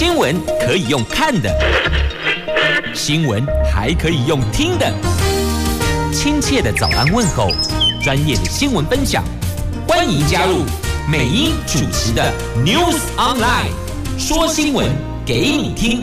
新闻可以用看的，新闻还可以用听的。亲切的早安问候，专业的新闻分享，欢迎加入美英主持的 News Online，说新闻给你听。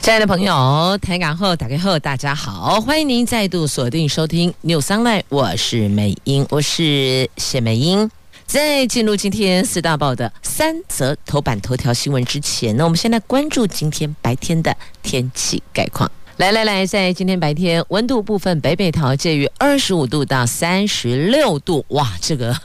亲爱的朋友，台港后打开后，大家好，欢迎您再度锁定收听 News Online，我是美英，我是谢美英。在进入今天四大报的三则头版头条新闻之前呢，我们先来关注今天白天的天气概况。来来来，在今天白天温度部分，北北桃介于二十五度到三十六度，哇，这个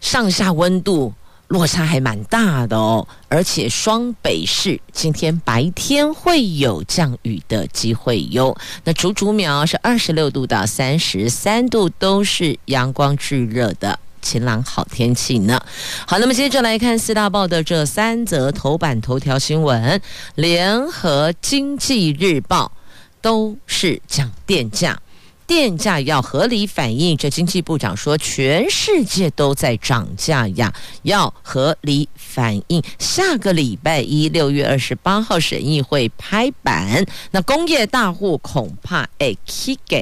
上下温度。落差还蛮大的哦，而且双北市今天白天会有降雨的机会哟。那竹竹苗是二十六度到三十三度，都是阳光炙热的晴朗好天气呢。好，那么接着来看四大报的这三则头版头条新闻，联合经济日报都是讲电价。电价要合理反映，这经济部长说，全世界都在涨价呀，要合理反映。下个礼拜一，六月二十八号，审议会拍板，那工业大户恐怕会起价，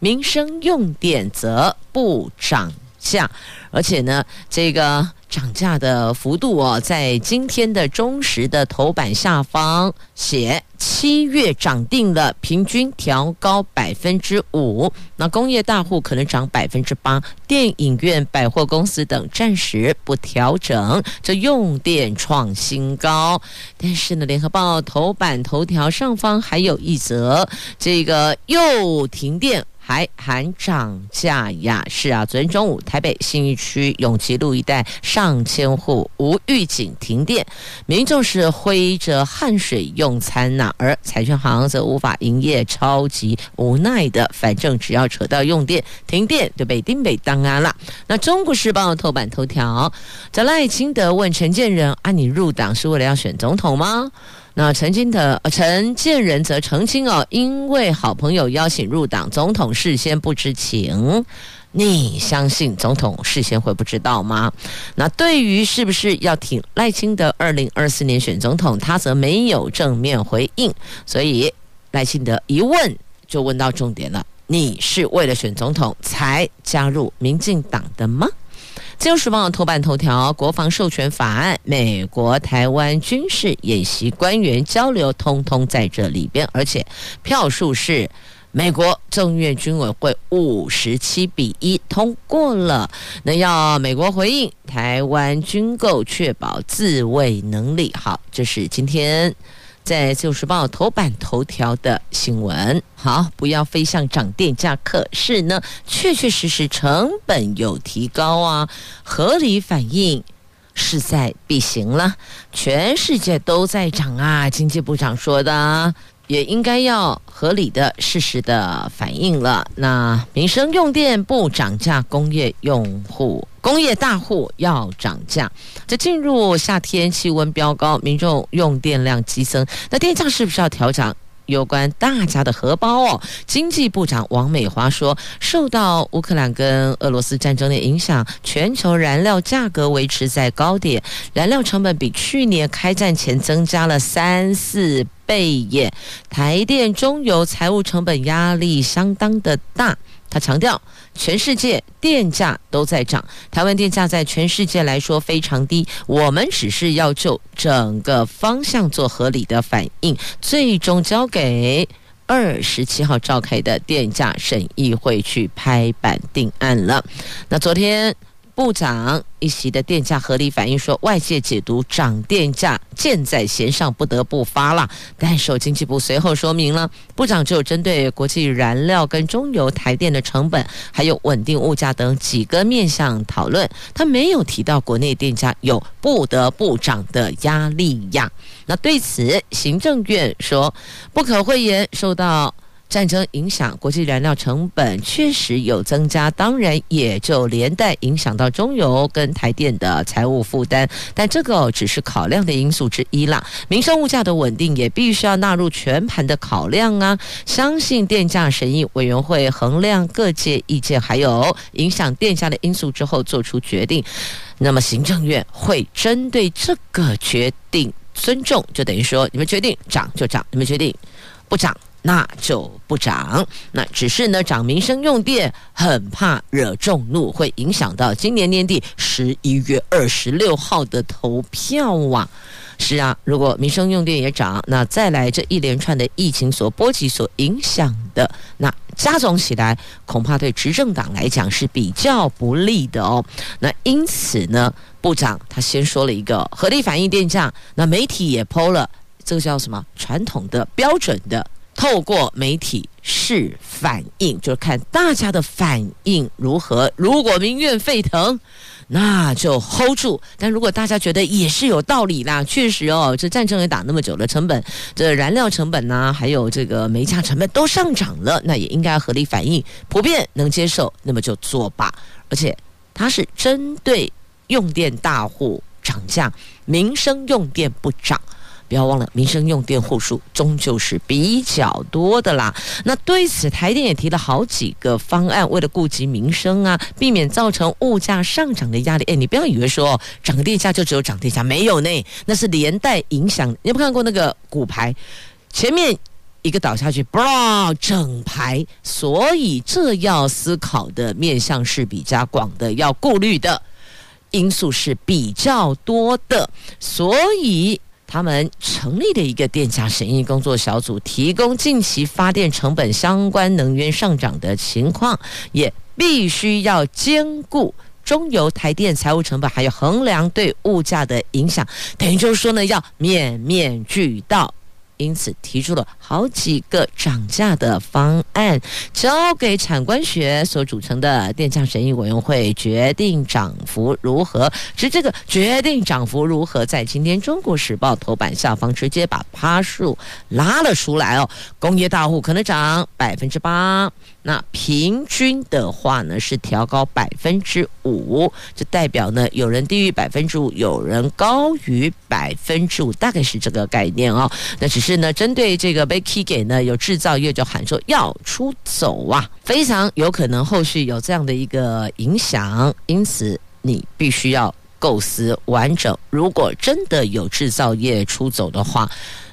民生用电则不涨价，而且呢，这个。涨价的幅度哦，在今天的中时的头版下方写，七月涨定了，平均调高百分之五。那工业大户可能涨百分之八，电影院、百货公司等暂时不调整。这用电创新高，但是呢，联合报头版头条上方还有一则，这个又停电。还喊涨价呀？是啊，昨天中午台北信义区永吉路一带上千户无预警停电，民众是挥着汗水用餐呐、啊，而彩券行则无法营业，超级无奈的。反正只要扯到用电停电，就被丁北当安了。那中国时报头版头条，在赖清德问陈建仁：“啊，你入党是为了要选总统吗？”那曾经的陈建仁则澄清哦，因为好朋友邀请入党，总统事先不知情。你相信总统事先会不知道吗？那对于是不是要挺赖清德二零二四年选总统，他则没有正面回应。所以赖清德一问就问到重点了：你是为了选总统才加入民进党的吗？《自由时报》头版头条：国防授权法案，美国台湾军事演习官员交流，通通在这里边，而且票数是美国众院军委会五十七比一通过了。那要美国回应台湾军购，确保自卫能力。好，这是今天。在《自由时报》头版头条的新闻，好，不要飞向涨电价。可是呢，确确实实成本有提高啊，合理反应势在必行了。全世界都在涨啊，经济部长说的。也应该要合理的、适时的反应了。那民生用电不涨价，工业用户、工业大户要涨价。这进入夏天，气温飙高，民众用电量激增，那电价是不是要调涨？有关大家的荷包哦，经济部长王美华说，受到乌克兰跟俄罗斯战争的影响，全球燃料价格维持在高点，燃料成本比去年开战前增加了三四倍耶。台电中油财务成本压力相当的大。他强调，全世界电价都在涨，台湾电价在全世界来说非常低，我们只是要就整个方向做合理的反应，最终交给二十七号召开的电价审议会去拍板定案了。那昨天。部长一席的电价合理反应说，外界解读涨电价箭在弦上，不得不发了。但是经济部随后说明了，部长只有针对国际燃料跟中油、台电的成本，还有稳定物价等几个面向讨论，他没有提到国内电价有不得不涨的压力呀。那对此，行政院说不可讳言，受到。战争影响国际燃料成本确实有增加，当然也就连带影响到中油跟台电的财务负担。但这个只是考量的因素之一啦，民生物价的稳定也必须要纳入全盘的考量啊。相信电价审议委员会衡量各界意见，还有影响电价的因素之后做出决定。那么行政院会针对这个决定尊重，就等于说你们决定涨就涨，你们决定不涨。那就不涨，那只是呢涨民生用电，很怕惹众怒，会影响到今年年底十一月二十六号的投票啊。是啊，如果民生用电也涨，那再来这一连串的疫情所波及、所影响的，那加总起来，恐怕对执政党来讲是比较不利的哦。那因此呢，部长他先说了一个合理反应电价，那媒体也抛了，这个叫什么？传统的标准的。透过媒体试反应，就是看大家的反应如何。如果民怨沸腾，那就 hold 住；但如果大家觉得也是有道理啦，确实哦，这战争也打那么久了，成本这燃料成本呐、还有这个煤价成本都上涨了，那也应该合理反应，普遍能接受，那么就做吧。而且它是针对用电大户涨价，民生用电不涨。不要忘了，民生用电户数终究是比较多的啦。那对此，台电也提了好几个方案，为了顾及民生啊，避免造成物价上涨的压力。哎，你不要以为说涨电价就只有涨电价，没有呢，那是连带影响。你有没有看过那个骨牌，前面一个倒下去，嘣，整排。所以这要思考的面向是比较广的，要顾虑的因素是比较多的，所以。他们成立的一个电价审议工作小组，提供近期发电成本相关能源上涨的情况，也必须要兼顾中油、台电财务成本，还有衡量对物价的影响。等于就是说呢，要面面俱到。因此提出了好几个涨价的方案，交给产官学所组成的电价审议委员会决定涨幅如何。是这个决定涨幅如何，在今天《中国时报》头版下方直接把趴数拉了出来哦。工业大户可能涨百分之八，那平均的话呢是调高百分之五，就代表呢有人低于百分之五，有人高于百分之五，大概是这个概念哦。那只是。呢，针对这个被 key 给呢，有制造业就喊说要出走啊，非常有可能后续有这样的一个影响，因此你必须要构思完整。如果真的有制造业出走的话，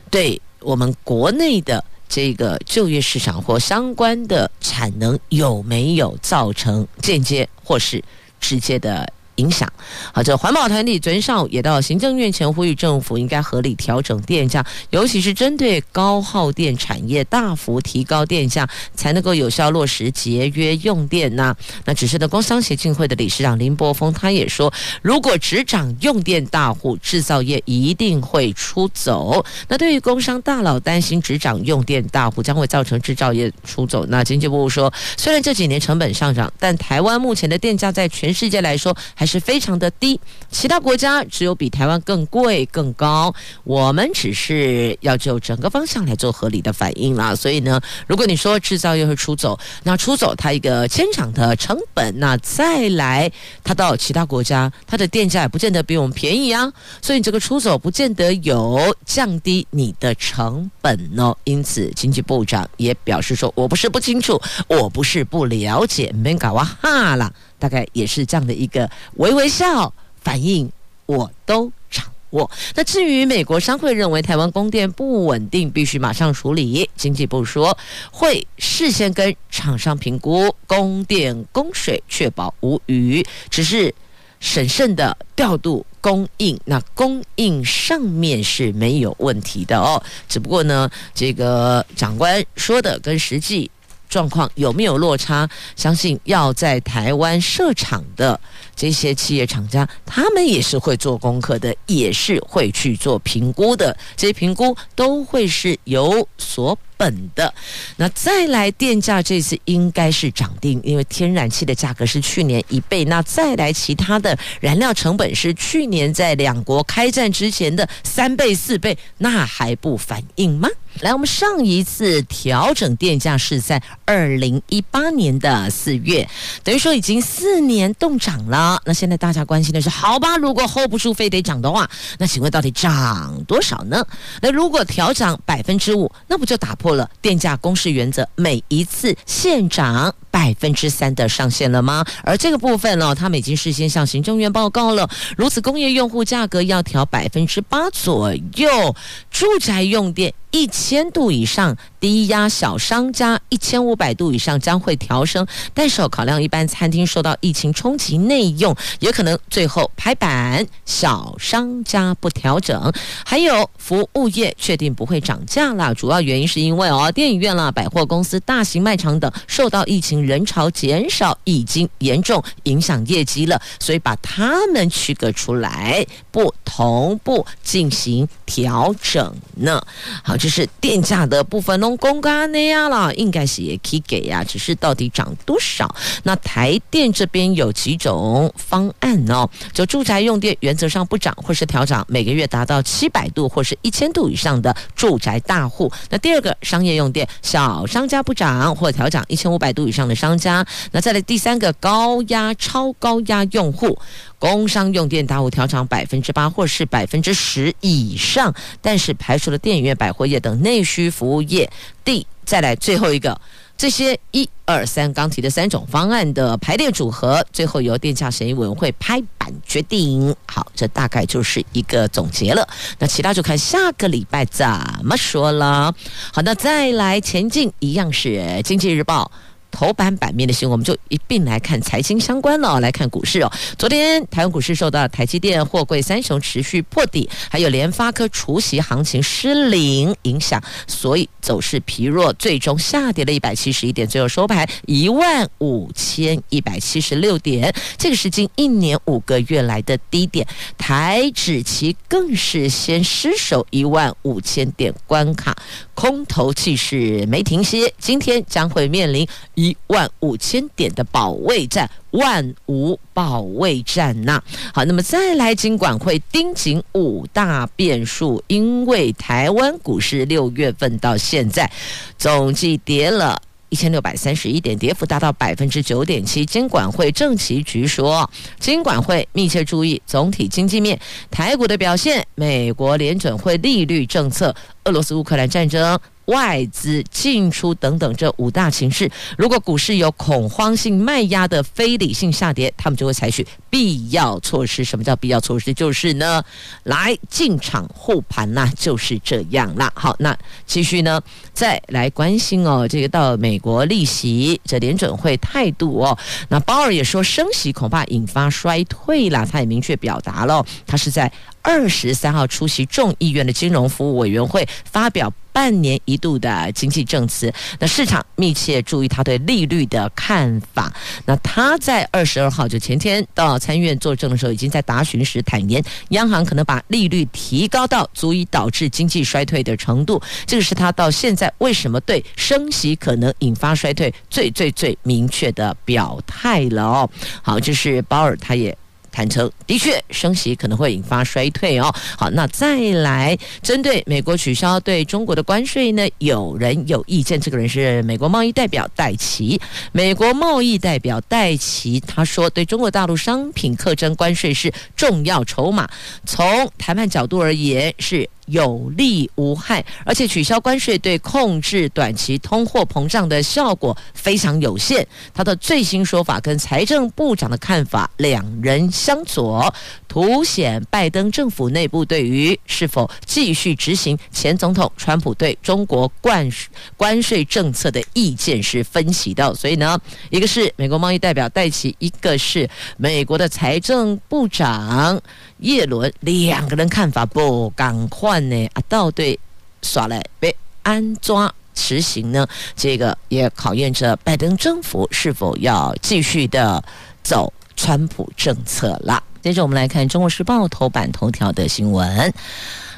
对我们国内的这个就业市场或相关的产能有没有造成间接或是直接的？影响。好，这环保团体昨天上午也到行政院前呼吁政府应该合理调整电价，尤其是针对高耗电产业大幅提高电价，才能够有效落实节约用电呐。那只是呢，工商协进会的理事长林柏峰他也说，如果只涨用电大户，制造业一定会出走。那对于工商大佬担心只涨用电大户将会造成制造业出走，那经济部说，虽然这几年成本上涨，但台湾目前的电价在全世界来说还是非常的低，其他国家只有比台湾更贵更高。我们只是要就整个方向来做合理的反应啦。所以呢，如果你说制造业会出走，那出走它一个迁厂的成本，那再来它到其他国家，它的电价也不见得比我们便宜啊。所以你这个出走不见得有降低你的成本哦。因此，经济部长也表示说：“我不是不清楚，我不是不了解，没搞哇哈啦。”大概也是这样的一个微微笑反应，我都掌握。那至于美国商会认为台湾供电不稳定，必须马上处理。经济部说会事先跟厂商评估供电供水，确保无虞，只是审慎的调度供应。那供应上面是没有问题的哦，只不过呢，这个长官说的跟实际。状况有没有落差？相信要在台湾设厂的这些企业厂家，他们也是会做功课的，也是会去做评估的。这些评估都会是有所本的。那再来电价这次应该是涨定，因为天然气的价格是去年一倍。那再来其他的燃料成本是去年在两国开战之前的三倍四倍，那还不反应吗？来，我们上一次调整电价是在二零一八年的四月，等于说已经四年冻涨了。那现在大家关心的是，好吧，如果 hold 不住，非得涨的话，那请问到底涨多少呢？那如果调涨百分之五，那不就打破了电价公示原则，每一次现涨百分之三的上限了吗？而这个部分呢，他们已经事先向行政院报告了，如此工业用户价格要调百分之八左右，住宅用电。一千度以上，低压小商家一千五百度以上将会调升，但是考量一般餐厅受到疫情冲击，内用也可能最后拍板，小商家不调整。还有服务业确定不会涨价了，主要原因是因为哦，电影院啦、百货公司、大型卖场等受到疫情人潮减少，已经严重影响业绩了，所以把它们区隔出来，不同步进行调整呢。好。就是电价的部分，弄公告那样了，应该是也可以给呀，只是到底涨多少？那台电这边有几种方案哦，就住宅用电原则上不涨或是调涨，每个月达到七百度或是一千度以上的住宅大户。那第二个商业用电，小商家不涨或调涨一千五百度以上的商家。那再来第三个高压超高压用户。工商用电大户调涨百分之八或是百分之十以上，但是排除了电影院、百货业等内需服务业。第再来最后一个，这些一二三刚提的三种方案的排列组合，最后由电价审议委员会拍板决定。好，这大概就是一个总结了。那其他就看下个礼拜怎么说了。好，那再来前进，一样是《经济日报》。头版版面的新闻，我们就一并来看财经相关了。来看股市哦，昨天台湾股市受到台积电、货柜三雄持续破底，还有联发科除息行情失灵影响，所以走势疲弱，最终下跌了一百七十一点，最后收盘一万五千一百七十六点，这个是近一年五个月来的低点。台指期更是先失守一万五千点关卡，空头气势没停歇，今天将会面临。一万五千点的保卫战，万五保卫战呐、好，那么再来，金管会盯紧五大变数，因为台湾股市六月份到现在总计跌了一千六百三十一点，跌幅达到百分之九点七。金管会政企局说，金管会密切注意总体经济面、台股的表现、美国联准会利率政策、俄罗斯乌克兰战争。外资进出等等这五大情势，如果股市有恐慌性卖压的非理性下跌，他们就会采取必要措施。什么叫必要措施？就是呢，来进场护盘呐，就是这样啦。好，那继续呢，再来关心哦，这个到美国利息这联准会态度哦。那鲍尔也说升息恐怕引发衰退啦，他也明确表达了，他是在二十三号出席众议院的金融服务委员会发表。半年一度的经济证词，那市场密切注意他对利率的看法。那他在二十二号就前天到参议院作证的时候，已经在答询时坦言，央行可能把利率提高到足以导致经济衰退的程度。这个是他到现在为什么对升息可能引发衰退最最最明确的表态了哦。好，这是鲍尔他也。坦诚，的确升息可能会引发衰退哦。好，那再来针对美国取消对中国的关税呢？有人有意见，这个人是美国贸易代表戴奇。美国贸易代表戴奇他说，对中国大陆商品课征关税是重要筹码，从谈判角度而言是。有利无害，而且取消关税对控制短期通货膨胀的效果非常有限。他的最新说法跟财政部长的看法两人相左，凸显拜登政府内部对于是否继续执行前总统川普对中国关关税政策的意见是分歧的。所以呢，一个是美国贸易代表戴奇，一个是美国的财政部长。叶伦两个人看法不赶快呢？啊，到底耍赖被安抓实行呢？这个也考验着拜登政府是否要继续的走川普政策了。接着我们来看《中国时报》头版头条的新闻，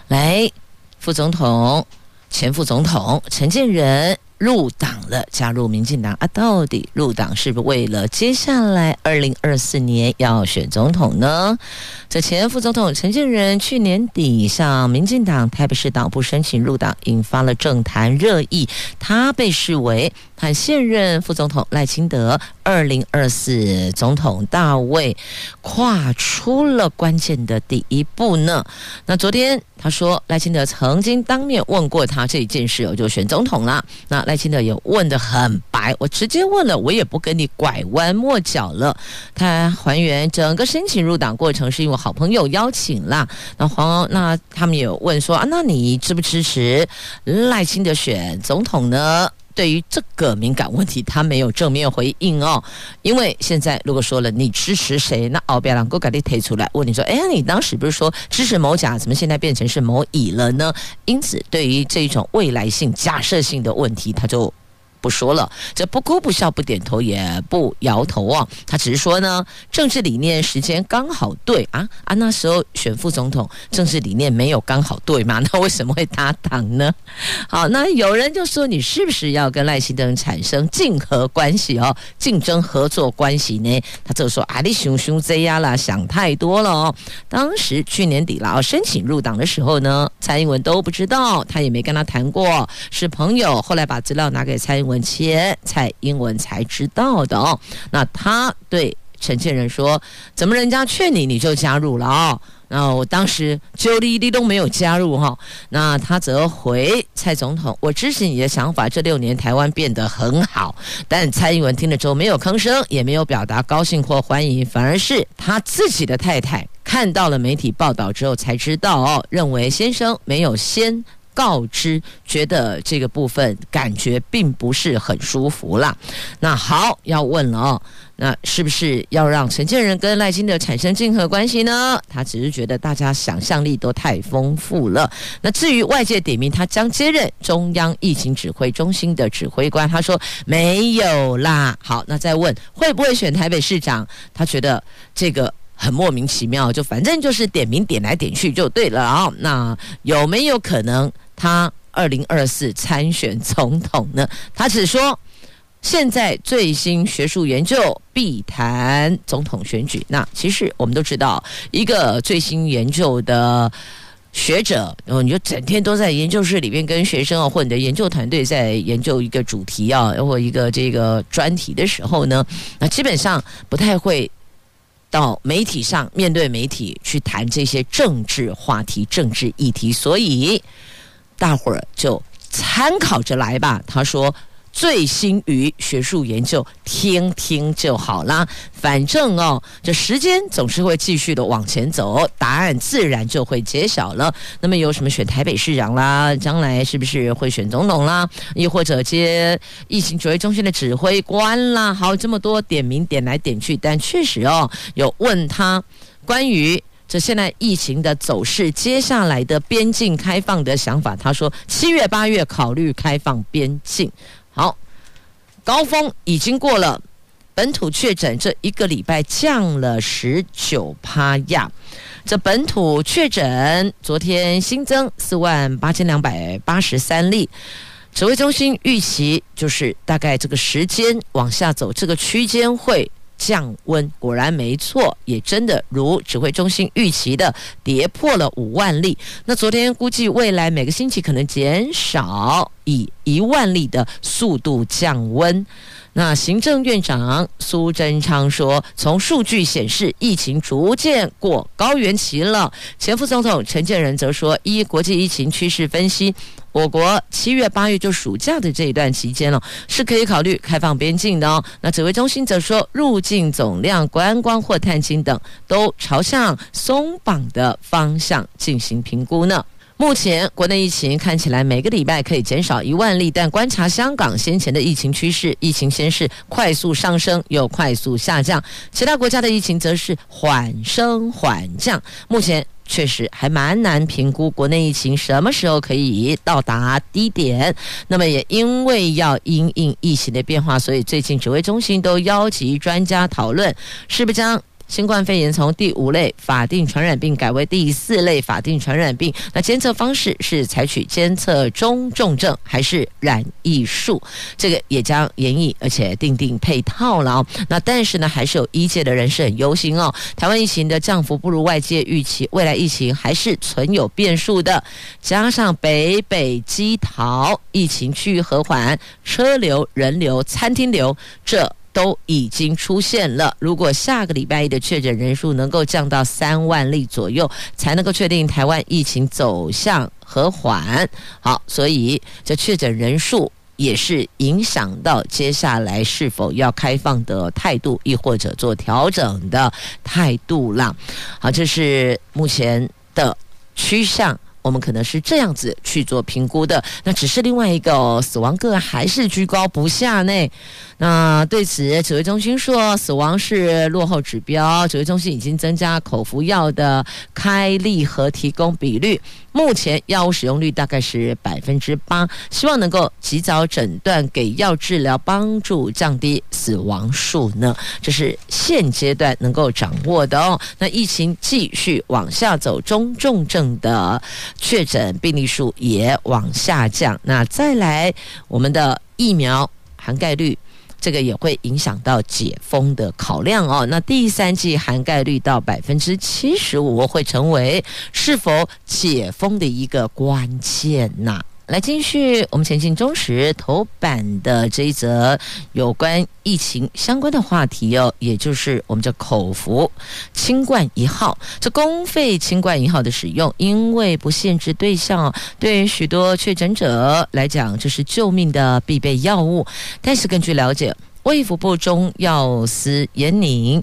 来，副总统、前副总统陈建仁。入党了，加入民进党啊？到底入党是不是为了接下来二零二四年要选总统呢？这前副总统陈建仁去年底向民进党台北市党部申请入党，引发了政坛热议。他被视为和现任副总统赖清德二零二四总统大位跨出了关键的第一步呢。那昨天他说，赖清德曾经当面问过他这一件事，我就选总统了。那赖清德也问得很白，我直接问了，我也不跟你拐弯抹角了。他还原整个申请入党过程是因为好朋友邀请啦。那黄那他们也问说啊，那你支不支持赖清德选总统呢？对于这个敏感问题，他没有正面回应哦。因为现在如果说了你支持谁，那奥别朗哥赶紧提出来问你说：“哎，你当时不是说支持某甲，怎么现在变成是某乙了呢？”因此，对于这种未来性、假设性的问题，他就。不说了，这不哭不笑不点头也不摇头啊，他只是说呢，政治理念时间刚好对啊啊，那时候选副总统，政治理念没有刚好对嘛？那为什么会搭档呢？好，那有人就说你是不是要跟赖清德产生竞合关系哦，竞争合作关系呢？他就说啊，你熊熊这样啦，想太多了哦。当时去年底了，申请入党的时候呢，蔡英文都不知道，他也没跟他谈过，是朋友后来把资料拿给蔡英文。文切蔡英文才知道的哦，那他对陈建仁说：“怎么人家劝你你就加入了哦？”那我当时就一滴都没有加入哈。那他则回蔡总统：“我支持你的想法，这六年台湾变得很好。”但蔡英文听了之后没有吭声，也没有表达高兴或欢迎，反而是他自己的太太看到了媒体报道之后才知道哦，认为先生没有先。告知，觉得这个部分感觉并不是很舒服啦。那好，要问了哦，那是不是要让陈建仁跟赖清德产生竞合关系呢？他只是觉得大家想象力都太丰富了。那至于外界点名他将接任中央疫情指挥中心的指挥官，他说没有啦。好，那再问会不会选台北市长？他觉得这个。很莫名其妙，就反正就是点名点来点去就对了啊。那有没有可能他二零二四参选总统呢？他只说现在最新学术研究必谈总统选举。那其实我们都知道，一个最新研究的学者，然后你就整天都在研究室里面跟学生啊，或你的研究团队在研究一个主题啊，或一个这个专题的时候呢，那基本上不太会。到媒体上面对媒体去谈这些政治话题、政治议题，所以大伙儿就参考着来吧。他说。最新于学术研究，听听就好啦。反正哦，这时间总是会继续的往前走，答案自然就会揭晓了。那么有什么选台北市长啦，将来是不是会选总统啦？又或者接疫情指挥中心的指挥官啦？好，这么多点名点来点去，但确实哦，有问他关于这现在疫情的走势，接下来的边境开放的想法。他说七月八月考虑开放边境。好，高峰已经过了，本土确诊这一个礼拜降了十九趴呀。这本土确诊昨天新增四万八千两百八十三例，指挥中心预期就是大概这个时间往下走，这个区间会。降温果然没错，也真的如指挥中心预期的跌破了五万例。那昨天估计未来每个星期可能减少以一万例的速度降温。那行政院长苏贞昌说，从数据显示疫情逐渐过高原期了。前副总统陈建仁则说，依国际疫情趋势分析。我国七月八月就暑假的这一段期间了，是可以考虑开放边境的哦。那指挥中心则说，入境总量、观光或探亲等都朝向松绑的方向进行评估呢。目前国内疫情看起来每个礼拜可以减少一万例，但观察香港先前的疫情趋势，疫情先是快速上升又快速下降，其他国家的疫情则是缓升缓降。目前。确实还蛮难评估国内疫情什么时候可以到达低点。那么也因为要因应疫情的变化，所以最近指挥中心都邀集专家讨论，是不是将新冠肺炎从第五类法定传染病改为第四类法定传染病。那监测方式是采取监测中重症还是染疫数，这个也将研议，而且订定配套了。那但是呢，还是有医界的人士很忧心哦。台湾疫情的降幅不如外界预期，未来疫情还是存有变数的。加上北北基桃疫情趋于和缓，车流、人流、餐厅流这。都已经出现了。如果下个礼拜一的确诊人数能够降到三万例左右，才能够确定台湾疫情走向和缓。好，所以这确诊人数也是影响到接下来是否要开放的态度，亦或者做调整的态度了。好，这是目前的趋向。我们可能是这样子去做评估的，那只是另外一个、哦、死亡个案还是居高不下呢？那对此，指挥中心说死亡是落后指标，指挥中心已经增加口服药的开立和提供比率。目前药物使用率大概是百分之八，希望能够及早诊断，给药治疗，帮助降低死亡数呢。这是现阶段能够掌握的哦。那疫情继续往下走，中重症的确诊病例数也往下降。那再来，我们的疫苗涵盖率。这个也会影响到解封的考量哦。那第三季涵盖率到百分之七十五，会成为是否解封的一个关键呐。来继续，我们前进中时头版的这一则有关疫情相关的话题哦，也就是我们叫口服清冠一号，这公费清冠一号的使用，因为不限制对象，对于许多确诊者来讲，这是救命的必备药物。但是根据了解，卫福部中药司严宁。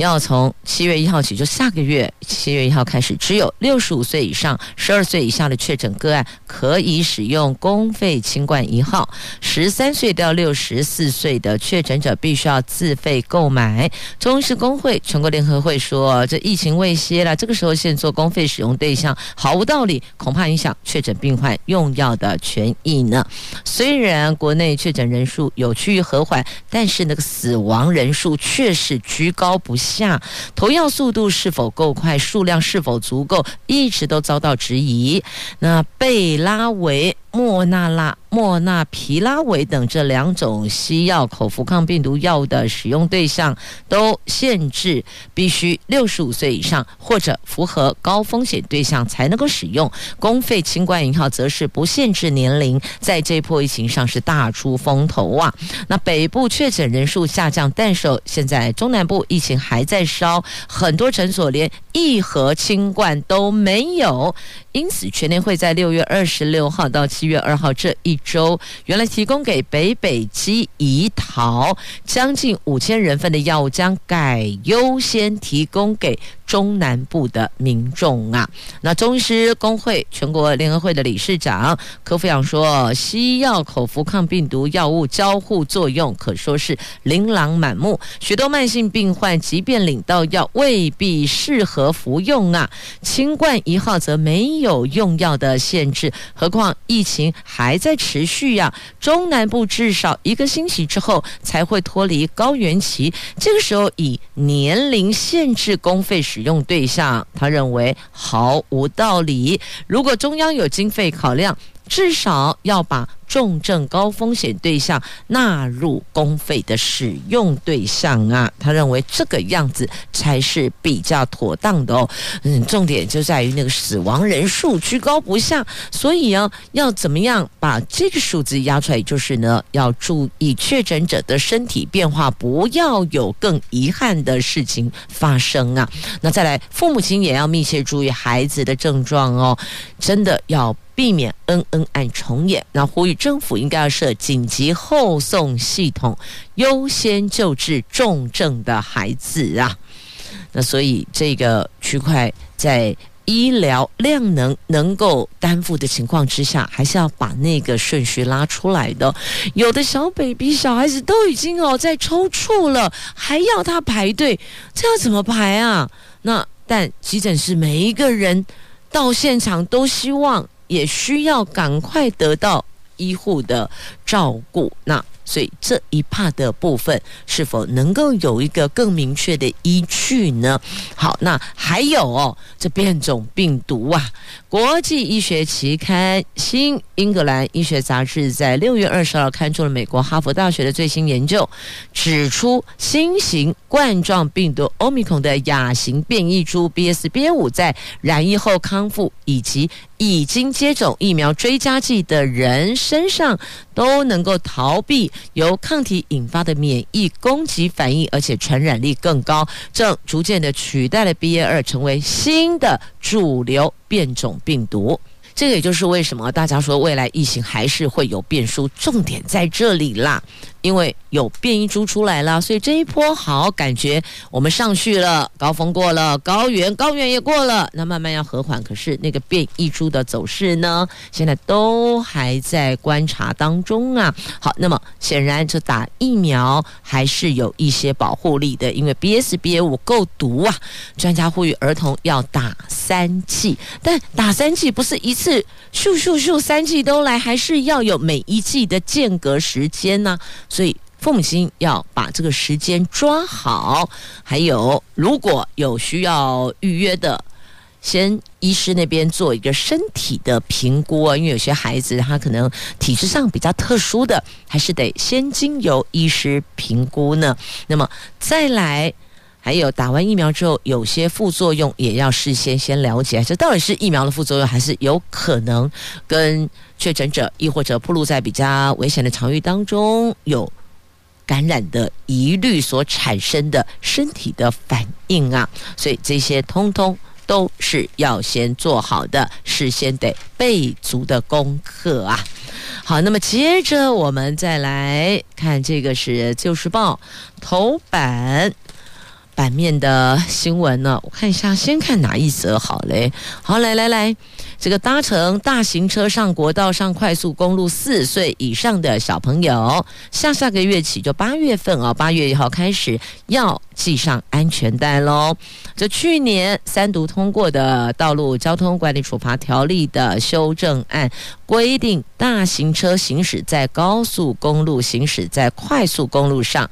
要从七月一号起，就下个月七月一号开始，只有六十五岁以上、十二岁以下的确诊个案可以使用公费清冠一号。十三岁到六十四岁的确诊者必须要自费购买。中医师公会全国联合会说，这疫情未歇了，这个时候现做公费使用对象毫无道理，恐怕影响确诊病患用药的权益呢。虽然国内确诊人数有趋于和缓，但是那个死亡人数却是居高不下。下投药速度是否够快，数量是否足够，一直都遭到质疑。那贝拉维。莫那拉、莫纳皮拉韦等这两种西药口服抗病毒药物的使用对象都限制必须六十五岁以上或者符合高风险对象才能够使用。公费清冠一号则是不限制年龄，在这波疫情上是大出风头啊。那北部确诊人数下降，但是现在中南部疫情还在烧，很多诊所连一盒清冠都没有。因此，全联会在六月二十六号到七月二号这一周，原来提供给北北基宜桃将近五千人份的药物，将改优先提供给。中南部的民众啊，那中医师工会全国联合会的理事长柯富阳说，西药口服抗病毒药物交互作用可说是琳琅满目，许多慢性病患即便领到药，未必适合服用啊。清冠一号则没有用药的限制，何况疫还在持续呀、中南部至少一个星期之后才会脱离高原期，这个时候以年龄限制公费使用对象，他认为毫无道理。如果中央有经费考量，至少要把。重症高风险对象纳入公费的使用对象啊，他认为这个样子才是比较妥当的哦。嗯，重点就在于那个死亡人数居高不下，所以啊，要怎么样把这个数字压出来？就是呢，要注意确诊者的身体变化，不要有更遗憾的事情发生啊。那再来，父母亲也要密切注意孩子的症状哦，真的要。避免恩恩案重演，那呼吁政府应该要设紧急后送系统，优先救治重症的孩子啊。那所以这个区块在医疗量能能够担负的情况之下，还是要把那个顺序拉出来的。有的小 baby 小孩子都已经哦在抽搐了，还要他排队，这要怎么排啊？那但急诊室每一个人到现场都希望。也需要赶快得到医护的照顾。那所以这一 part 的部分是否能够有一个更明确的依据呢？好，那还有哦，这变种病毒啊，国际医学期刊《新英格兰医学杂志》在六月二十号刊出了美国哈佛大学的最新研究，指出新型冠状病毒 Omicron 的亚型变异株 BSBA.5 在染疫后康复以及已经接种疫苗追加剂的人身上都能够逃避由抗体引发的免疫攻击反应，而且传染力更高，正逐渐的取代了 BA 二，成为新的主流变种病毒。这个也就是为什么大家说未来疫情还是会有变数，重点在这里啦。因为有变异株出来了，所以这一波好感觉我们上去了，高峰过了，高原高原也过了，那慢慢要和缓。可是那个变异株的走势呢，现在都还在观察当中啊。好，那么显然这打疫苗还是有一些保护力的，因为 B S B A 五够毒啊。专家呼吁儿童要打三剂，但打三剂不是一次咻咻咻三剂都来，还是要有每一剂的间隔时间呢、所以父母亲要把这个时间抓好，还有如果有需要预约的，先医师那边做一个身体的评估，因为有些孩子他可能体质上比较特殊的，还是得先经由医师评估呢。那么再来，还有打完疫苗之后有些副作用也要事先先了解，这到底是疫苗的副作用，还是有可能跟确诊者，亦或者暴露在比较危险的场域当中有感染的疑虑所产生的身体的反应啊，所以这些通通都是要先做好的，事先得备足的功课啊。好，那么接着我们再来看这个是《旧时报》头版版面的新闻呢，我看一下，先看哪一则好嘞？好，来来来。这个搭乘大型车上国道、上快速公路，四岁以上的小朋友，下下个月起就八月份啊，八月一号开始要系上安全带喽。这去年三读通过的《道路交通管理处罚条例》的修正案规定，大型车行驶在高速公路、行驶在快速公路上，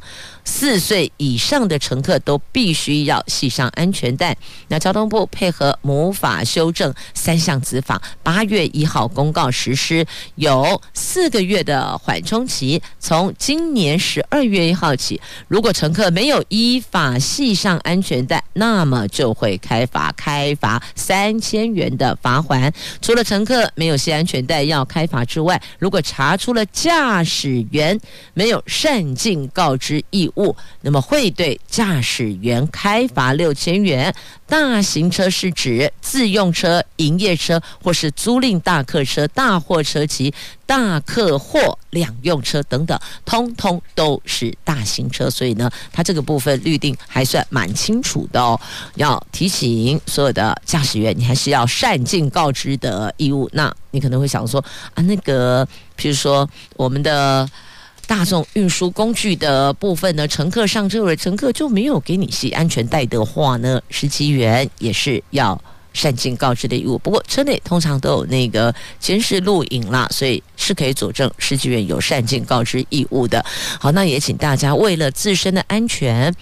四岁以上的乘客都必须要系上安全带。那交通部配合母法修正三项子法，八月一号公告实施，有四个月的缓冲期。从今年十二月一号起，如果乘客没有依法系上安全带，那么就会开罚，开罚三千元的罚锾。除了乘客没有系安全带要开罚之外，如果查出了驾驶员没有善尽告知义务，物那么会对驾驶员开罚六千元。大型车是指自用车、营业车或是租赁大客车、大货车及大客货两用车等等，通通都是大型车。所以呢，它这个部分律定还算蛮清楚的哦。要提醒所有的驾驶员，你还是要善尽告知的义务。那你可能会想说啊，那个，譬如说我们的。大众运输工具的部分呢，乘客上车了，乘客就没有给你系安全带的话呢，司机员也是要善尽告知的义务。不过车内通常都有那个监视录影啦，所以是可以佐证司机员有善尽告知义务的。好，那也请大家为了自身的安全，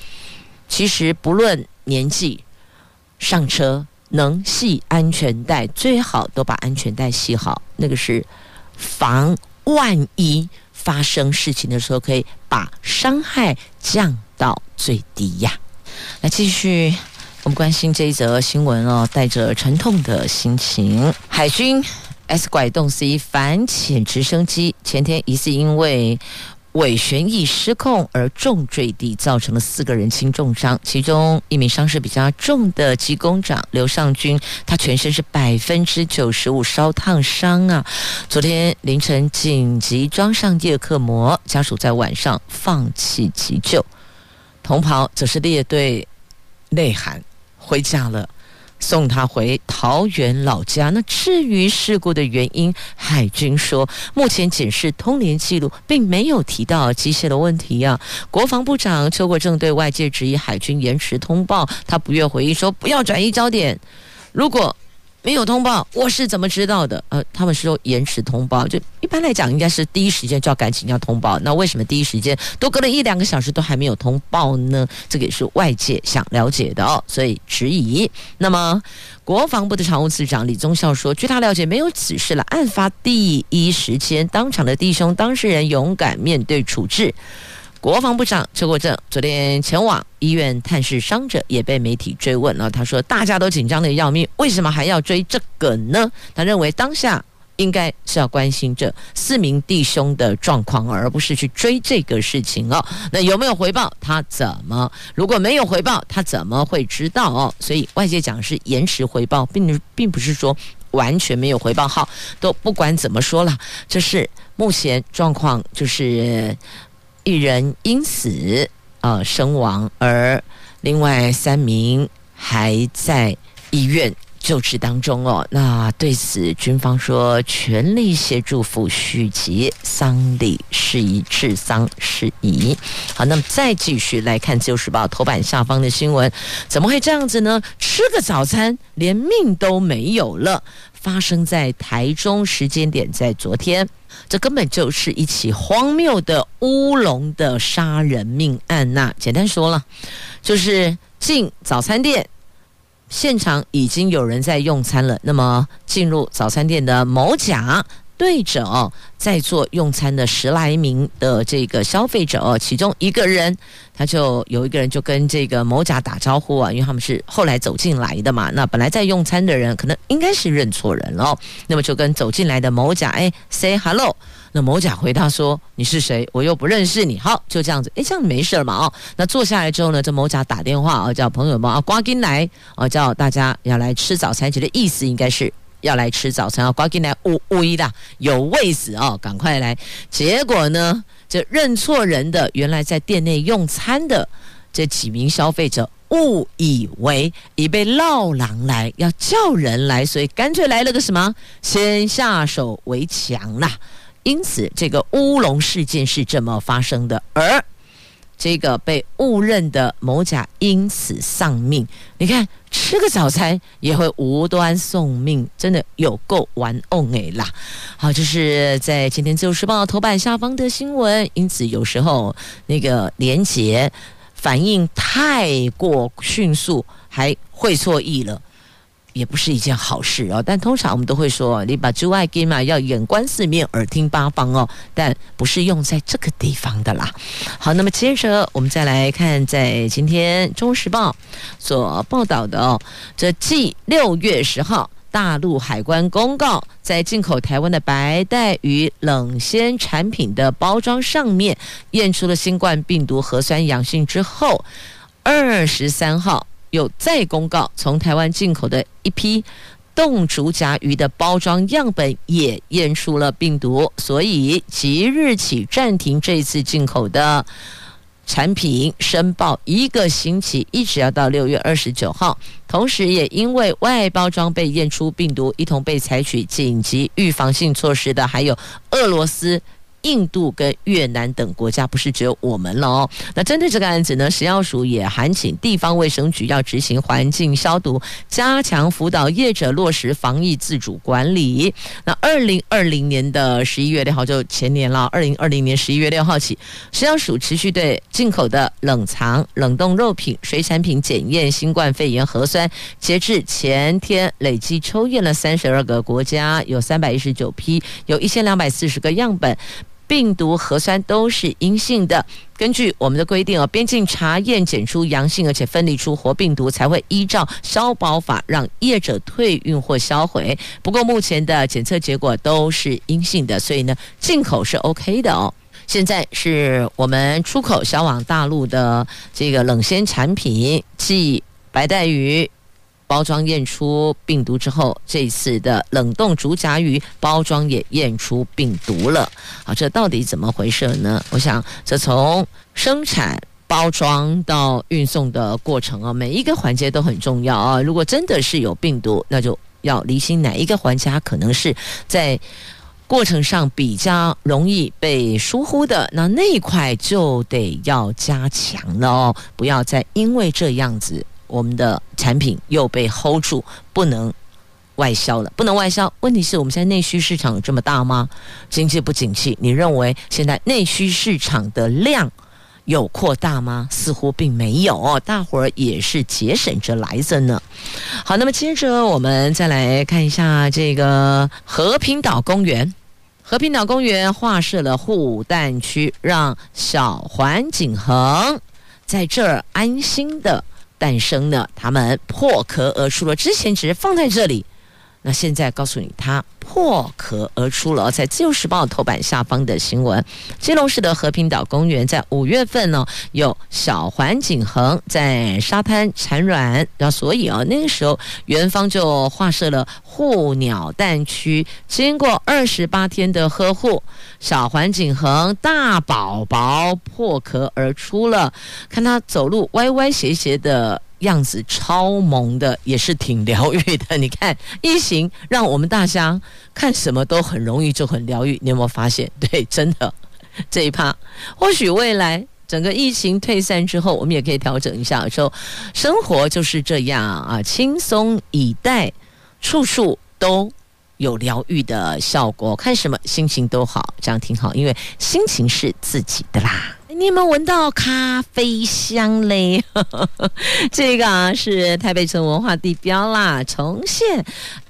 其实不论年纪，上车能系安全带，最好都把安全带系好，那个是防万一。发生事情的时候，可以把伤害降到最低呀。来继续，我们关心这一则新闻哦，带着沉痛的心情，海军 S 拐洞 C 反潜直升机前天疑似因为。尾旋翼失控而重坠地，造成了四个人轻重伤，其中一名伤势比较重的机工长刘尚军，他全身是百分之九十五烧烫伤啊！昨天凌晨紧急装上叶克膜，家属在晚上放弃急救，同袍则是列队内喊回家了。送他回桃园老家。那至于事故的原因，海军说，目前仅是通联记录，并没有提到机械的问题啊。国防部长邱国正对外界质疑海军延迟通报，他不愿回应说，不要转移焦点。如果没有通报，我是怎么知道的？呃，他们是说延迟通报，就一般来讲应该是第一时间就要赶紧要通报。那为什么第一时间都隔了一两个小时都还没有通报呢？这个也是外界想了解的哦，所以质疑。那么国防部的常务次长李宗孝说，据他了解，没有此事了。案发第一时间，当场的弟兄当事人勇敢面对处置。国防部长邱国正昨天前往医院探视伤者，也被媒体追问了。他说：“大家都紧张的要命，为什么还要追这个呢？”他认为当下应该是要关心这四名弟兄的状况，而不是去追这个事情哦。那有没有回报？他怎么？如果没有回报，他怎么会知道哦？所以外界讲是延迟回报，并并不是说完全没有回报。好，都不管怎么说了，这是目前状况，就是。一人因此呃身亡，而另外三名还在医院。救治当中哦。那对此，军方说全力协助抚恤及丧礼事宜，治丧事宜。好，那么再继续来看《自由时报》头版下方的新闻，怎么会这样子呢？吃个早餐，连命都没有了。发生在台中，时间点在昨天，这根本就是一起荒谬的乌龙的杀人命案呐！简单说了，就是进早餐店，现场已经有人在用餐了。那么进入早餐店的某甲。对着哦，在座用餐的十来名的这个消费者哦，其中一个人，他就有一个人就跟这个某甲打招呼啊，因为他们是后来走进来的嘛。那本来在用餐的人可能应该是认错人了哦，那么就跟走进来的某甲哎 say hello。那某甲回答说：“你是谁？我又不认识你。”好，就这样子，哎，这样没事嘛哦。那坐下来之后呢，这某甲打电话啊，叫朋友们啊，赶紧来啊，叫大家要来吃早餐。其实意思应该是。要来吃早餐啊！赶紧来，呜呜一的有位子哦，赶快来！结果呢，这认错人的，原来在店内用餐的这几名消费者误以为已被烙狼来，要叫人来，所以干脆来了个什么，先下手为强啦。因此，这个乌龙事件是这么发生的，而。这个被误认的某甲因此丧命，你看吃个早餐也会无端送命，真的有够玩弄哎啦！好，就是在今天《自由时报》头版下方的新闻，因此有时候那个连结反应太过迅速，还会错意了。也不是一件好事哦，但通常我们都会说，你把驻外金嘛要眼观四面，耳听八方哦，但不是用在这个地方的啦。好，那么接着我们再来看，在今天《中时报》所报道的哦，这继六月十号大陆海关公告，在进口台湾的白带鱼冷鲜产品的包装上面验出了新冠病毒核酸阳性之后，二十三号。有再公告，从台湾进口的一批冻竹荚鱼的包装样本也验出了病毒，所以即日起暂停这次进口的产品申报一个星期，一直要到六月二十九号。同时，也因为外包装被验出病毒，一同被采取紧急预防性措施的，还有俄罗斯。印度跟越南等国家不是只有我们了哦。那针对这个案子呢，食药署也函请地方卫生局要执行环境消毒，加强辅导业者落实防疫自主管理。那二零二零年的十一月六号就前年了，二零二零年十一月六号起，食药署持续对进口的冷藏、冷冻肉品、水产品检验新冠肺炎核酸。截至前天，累计抽验了三十二个国家，有三百一十九批，有一千两百四十个样本。病毒核酸都是阴性的。根据我们的规定哦，边境查验检出阳性，而且分离出活病毒，才会依照消保法让业者退运或销毁。不过目前的检测结果都是阴性的，所以呢，进口是 OK 的哦。现在是我们出口销往大陆的这个冷鲜产品，即白带鱼。包装验出病毒之后，这次的冷冻竹荚鱼包装也验出病毒了。好，这到底怎么回事呢？我想，这从生产、包装到运送的过程啊，每一个环节都很重要啊。如果真的是有病毒，那就要厘清哪一个环节可能是在过程上比较容易被疏忽的，那那一块就得要加强了哦，不要再因为这样子。我们的产品又被 hold 住，不能外销了，不能外销。问题是我们现在内需市场这么大吗？经济不景气，你认为现在内需市场的量有扩大吗？似乎并没有，大伙儿也是节省着来着呢。好，那么接着我们再来看一下这个和平岛公园。和平岛公园划设了护蛋区，让小环景恒在这儿安心的诞生了。他们破壳而出了，之前只是放在这里。那现在告诉你，它破壳而出了，在《自由时报》头版下方的新闻，基隆市的和平岛公园在五月份呢，有小环景恒在沙滩产卵，然后所以啊，那个时候园方就划设了护鸟蛋区，经过二十八天的呵护，小环景恒大宝宝破壳而出了，看它走路歪歪斜斜的。样子超萌的，也是挺疗愈的。你看，疫情让我们大家看什么都很容易就很疗愈。你有没有发现？对，真的这一趴，或许未来整个疫情退散之后，我们也可以调整一下，说生活就是这样啊，轻松以待，处处都有疗愈的效果。看什么心情都好，这样挺好，因为心情是自己的啦。你有没有闻到咖啡香嘞？这个啊是台北城文化地标啦，重现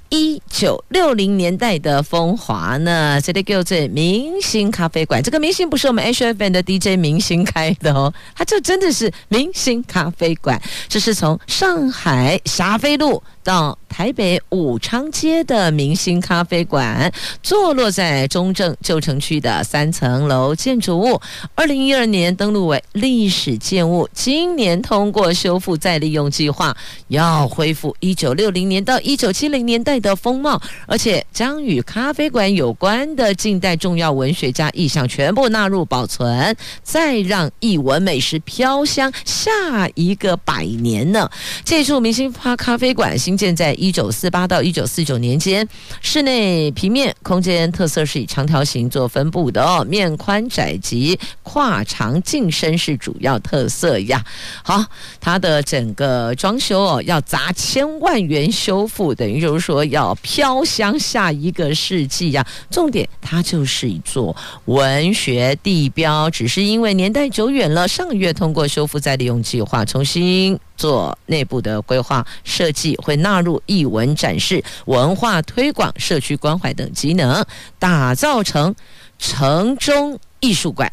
一九六零年代的风华呢。这里叫做明星咖啡馆，这个明星不是我们 HFN 的 DJ 明星开的哦，它就真的是明星咖啡馆。这是从上海霞飞路到台北武昌街的明星咖啡馆，坐落在中正旧城区的三层楼建筑物。二零一二年登录为历史建物，今年通过修复再利用计划，要恢复一九六零年到一九七零年代的风貌，而且将与咖啡馆有关的近代重要文学家意象全部纳入保存，再让艺文美食飘香下一个百年呢。这处明星咖咖啡馆新建在一一九四八到一九四九年间，室内平面空间特色是以长条形做分布的哦，面宽窄及跨长进深是主要特色呀。好，它的整个装修哦，要砸千万元修复，等于就是说要飘香下一个世纪呀。重点，它就是一座文学地标，只是因为年代久远了，上个月通过修复再利用计划，重新。做内部的规划设计，会纳入艺文展示、文化推广、社区关怀等机能，打造成城中艺术馆。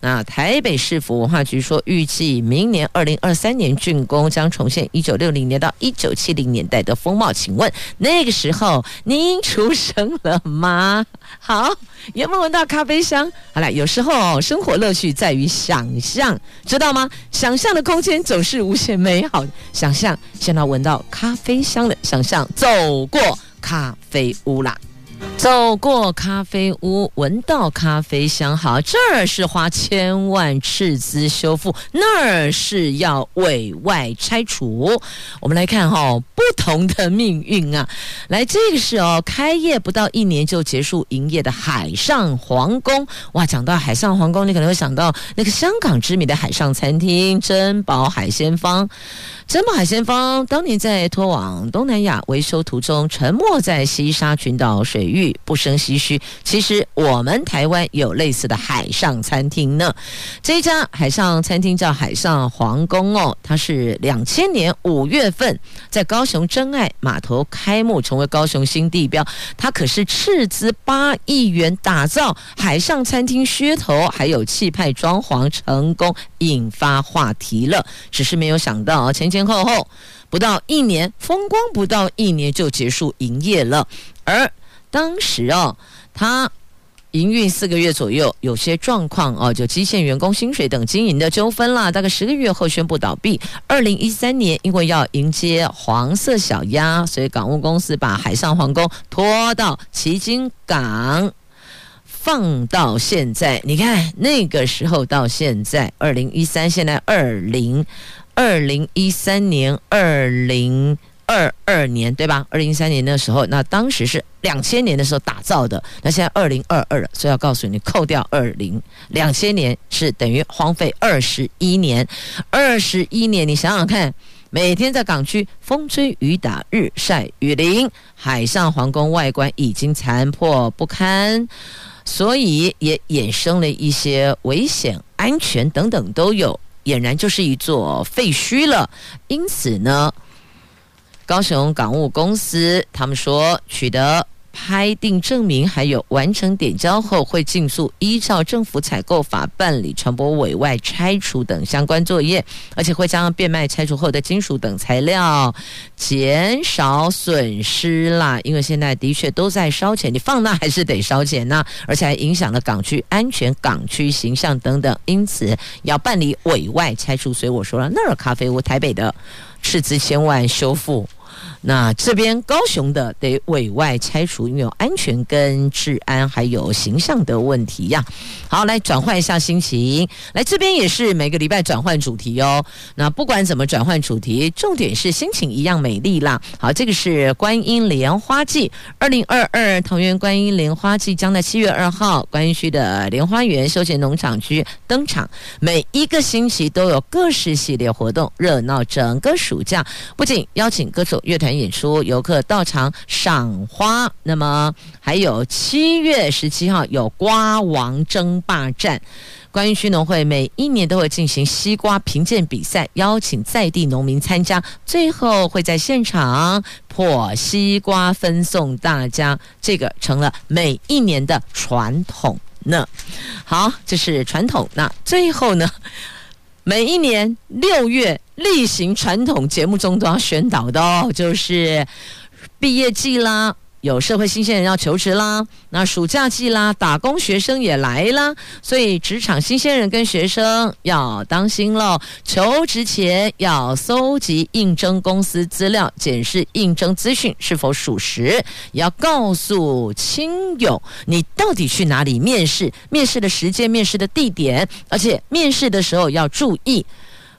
那台北市府文化局说，预计明年二零二三年竣工，将重现一九六零年到一九七零年代的风貌。请问那个时候您出生了吗？好，有没有闻到咖啡香？好了，有时候生活乐趣在于想象，知道吗？想象的空间总是无限美好。想象现在闻到咖啡香的想象，走过咖啡屋啦。走过咖啡屋，闻到咖啡香，好，这儿是花千万斥资修复，那儿是要委外拆除。我们来看哈、不同的命运啊。来，这个是哦，开业不到一年就结束营业的海上皇宫。哇，讲到海上皇宫，你可能会想到那个香港知名的海上餐厅珍宝海鲜坊。珍宝海鲜坊当年在拖往东南亚维修途中，沉没在西沙群岛水域，不胜唏嘘。其实我们台湾有类似的海上餐厅呢。这一家海上餐厅叫海上皇宫哦，它是两千年五月份在高雄真爱码头开幕，成为高雄新地标。它可是斥资八亿元打造海上餐厅噱头，还有气派装潢，成功引发话题了。只是没有想到前前。前后后不到一年，风光不到一年就结束营业了。而当时哦，他营运四个月左右，有些状况哦，就基线员工薪水等经营的纠纷啦。大概十个月后宣布倒闭。二零一三年，因为要迎接黄色小鸭，所以港务公司把海上皇宫拖到旗津港，放到现在。你看那个时候到现在，二零一三，现在二零。二零一三年、二零二二年，对吧？二零一三年的时候，那当时是两千年的时候打造的，那现在二零二二了，所以要告诉你，扣掉二零两千年是等于荒废二十一年，二十一年，你想想看，每天在港区风吹雨打、日晒雨淋，海上皇宫外观已经残破不堪，所以也衍生了一些危险、安全等等都有，俨然就是一座废墟了。因此呢，高雄港务公司他们说取得。拍定证明，还有完成点交后，会尽速依照政府采购法办理船舶委外拆除等相关作业，而且会将变卖拆除后的金属等材料减少损失啦。因为现在的确都在烧钱，你放那还是得烧钱呐，而且还影响了港区安全、港区形象等等，因此要办理委外拆除。所以我说了，那儿咖啡屋台北的斥资千万修复。那这边高雄的得委外拆除，因为有安全跟治安还有形象的问题呀。好，来转换一下心情，来这边也是每个礼拜转换主题哦。那不管怎么转换主题，重点是心情一样美丽啦。好，这个是观音莲花季，二零二二桃园观音莲花季将在七月二号观音区的莲花园休闲农场区登场。每一个星期都有各式系列活动，热闹整个暑假。不仅邀请歌手乐团。演出游客到场赏花，那么还有七月十七号有瓜王争霸战。观音区农会每一年都会进行西瓜评鉴比赛，邀请在地农民参加，最后会在现场破西瓜分送大家，这个成了每一年的传统呢。好，这是传统。那最后呢？每一年六月例行传统节目中都要宣导的哦，就是毕业季啦。有社会新鲜人要求职啦，那暑假季啦，打工学生也来啦，所以职场新鲜人跟学生要当心喽。求职前要搜集应征公司资料，检视应征资讯是否属实，也要告诉亲友你到底去哪里面试，面试的时间、面试的地点，而且面试的时候要注意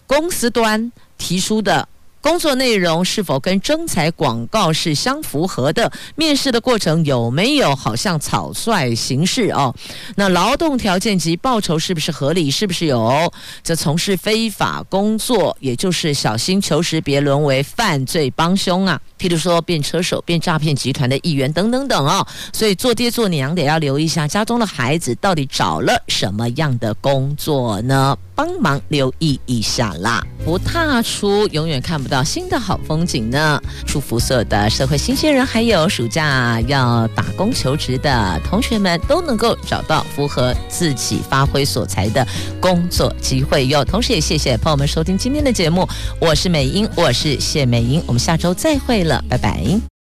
公司端提出的。工作内容是否跟征才广告是相符合的？面试的过程有没有好像草率行事哦？那劳动条件及报酬是不是合理？是不是有这从事非法工作？也就是小心求职，别沦为犯罪帮凶啊！譬如说变车手、变诈骗集团的一员等等等哦。所以做爹做娘得要留意一下家中的孩子到底找了什么样的工作呢？帮忙留意一下啦！不踏出，永远看不到新的好风景呢。祝福所有的社会新鲜人，还有暑假要打工求职的同学们，都能够找到符合自己发挥所才的工作机会哟。同时也谢谢朋友们收听今天的节目，我是美英，我是谢美英，我们下周再会了，拜拜。